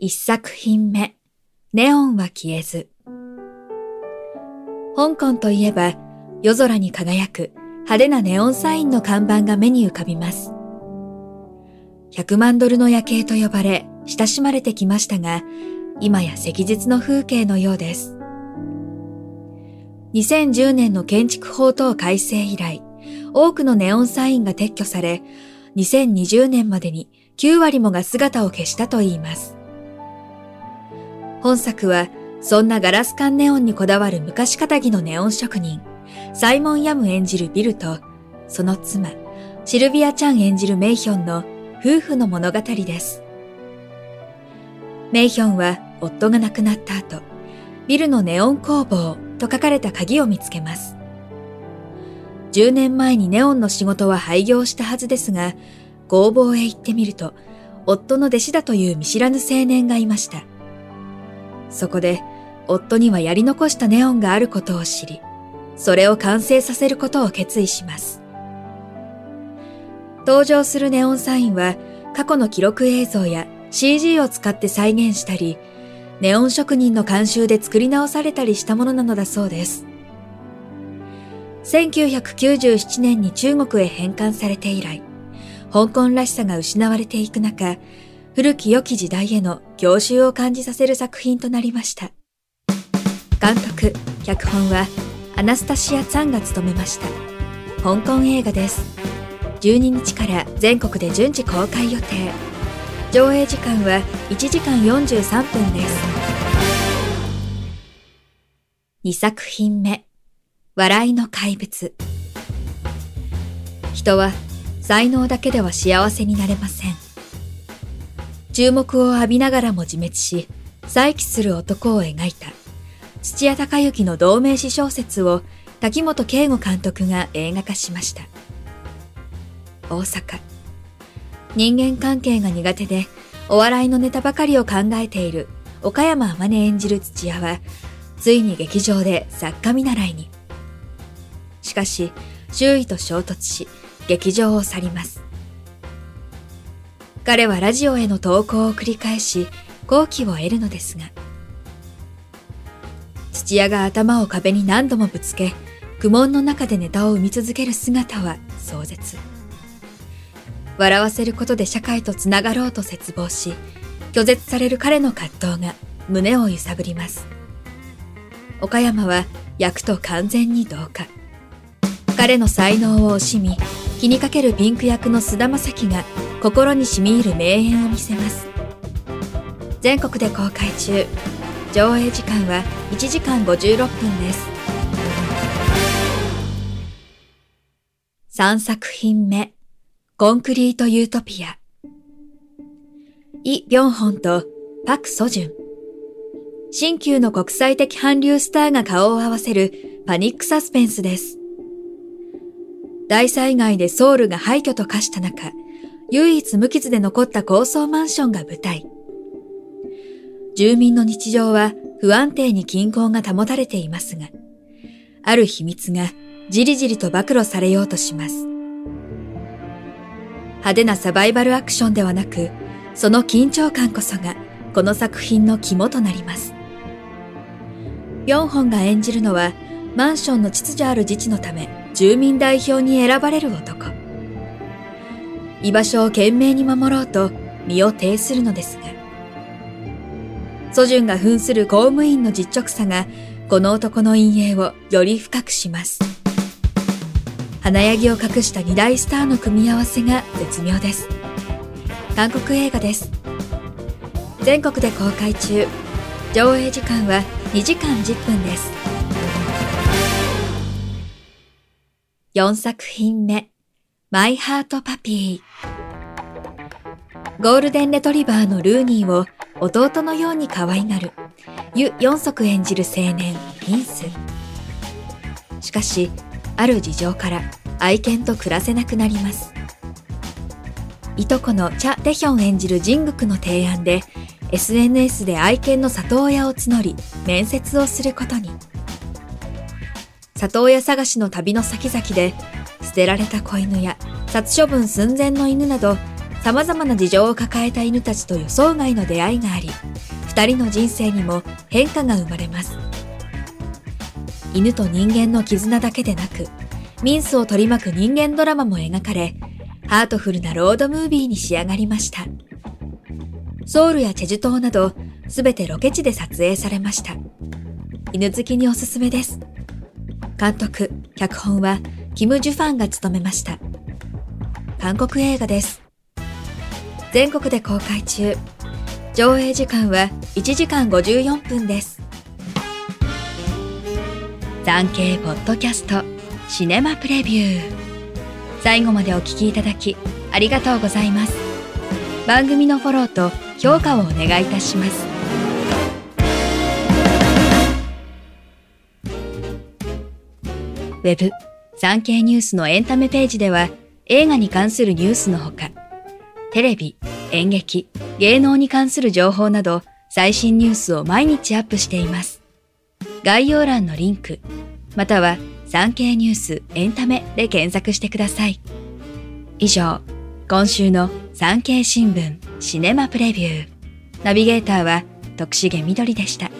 1作品目ネオンは消えず香港といえば夜空に輝く派手なネオンサインの看板が目に浮かびます。100万ドルの夜景と呼ばれ親しまれてきましたが、今や石実の風景のようです。2010年の建築法等改正以来、多くのネオンサインが撤去され、2020年までに9割もが姿を消したといいます。本作は、そんなガラス管ネオンにこだわる昔仇のネオン職人、サイモン・ヤム演じるビルと、その妻、シルビア・チャン演じるメイヒョンの夫婦の物語です。メイヒョンは夫が亡くなった後、ビルのネオン工房と書かれた鍵を見つけます。10年前にネオンの仕事は廃業したはずですが、工房へ行ってみると、夫の弟子だという見知らぬ青年がいました。そこで、夫にはやり残したネオンがあることを知り、それを完成させることを決意します。登場するネオンサインは過去の記録映像や CG を使って再現したり、ネオン職人の監修で作り直されたりしたものなのだそうです。1997年に中国へ返還されて以来、香港らしさが失われていく中、古き良き時代への郷愁を感じさせる作品となりました。監督、脚本はアナスタシア・ツァンが務めました。香港映画です。12日から全国で順次公開予定。上映時間は1時間43分です。2作品目、笑いの怪物。人は才能だけでは幸せになれません。注目を浴びながらも自滅し、再起する男を描いた土屋隆之の同名詞小説を滝本圭吾監督が映画化しました。大阪。人間関係が苦手でお笑いのネタばかりを考えている岡山天音演じる土屋は、ついに劇場で作家見習いに。しかし、周囲と衝突し、劇場を去ります。彼はラジオへの投稿を繰り返し、好機を得るのですが、土屋が頭を壁に何度もぶつけ、苦悶の中でネタを生み続ける姿は壮絶。笑わせることで社会とつながろうと絶望し、拒絶される彼の葛藤が胸を揺さぶります。岡山は役と完全に同化。彼の才能を惜しみ、気にかけるピンク役の菅田将暉が心に染み入る名演を見せます。全国で公開中。上映時間は1時間56分です。3作品目、コンクリートユートピア。イ・ビョンホンとパク・ソジュン。新旧の国際的韓流スターが顔を合わせるパニックサスペンスです。大災害でソウルが廃墟と化した中、唯一無傷で残った高層マンションが舞台。住民の日常は不安定に均衡が保たれていますが、ある秘密がじりじりと暴露されようとします。派手なサバイバルアクションではなく、その緊張感こそがこの作品の肝となります。ヨンホンが演じるのは、マンションの秩序ある自治のため住民代表に選ばれる男。居場所を懸命に守ろうと身を挺するのですが、ソジュンが扮する公務員の実直さが、この男の陰影をより深くします。華やぎを隠した二大スターの組み合わせが絶妙です。韓国映画です。全国で公開中。上映時間は2時間10分です。4作品目。マイハートパピー。ゴールデンレトリバーのルーニーを弟のように可愛がる、ユ・四足演じる青年、ピンス。しかし、ある事情から愛犬と暮らせなくなります。いとこのチャ・テヒョン演じるジングクの提案で SNS で愛犬の里親を募り面接をすることに。里親探しの旅の先々で捨てられた子犬や殺処分寸前の犬など様々な事情を抱えた犬たちと予想外の出会いがあり、二人の人生にも変化が生まれます。犬と人間の絆だけでなく、ミンスを取り巻く人間ドラマも描かれ、ハートフルなロードムービーに仕上がりました。ソウルやチェジュ島など、すべてロケ地で撮影されました。犬好きにおすすめです。監督、脚本は、キム・ジュファンが務めました。韓国映画です。全国で公開中。上映時間は1時間54分です。産経ポッドキャストシネマプレビュー。最後までお聞きいただきありがとうございます。番組のフォローと評価をお願いいたします。ウェブ産経ニュースのエンタメページでは映画に関するニュースのほか、テレビ、演劇、芸能に関する情報など最新ニュースを毎日アップしています。概要欄のリンク、または産経ニュースエンタメで検索してください。以上、今週の産経新聞シネマプレビュー。ナビゲーターは徳重みどりでした。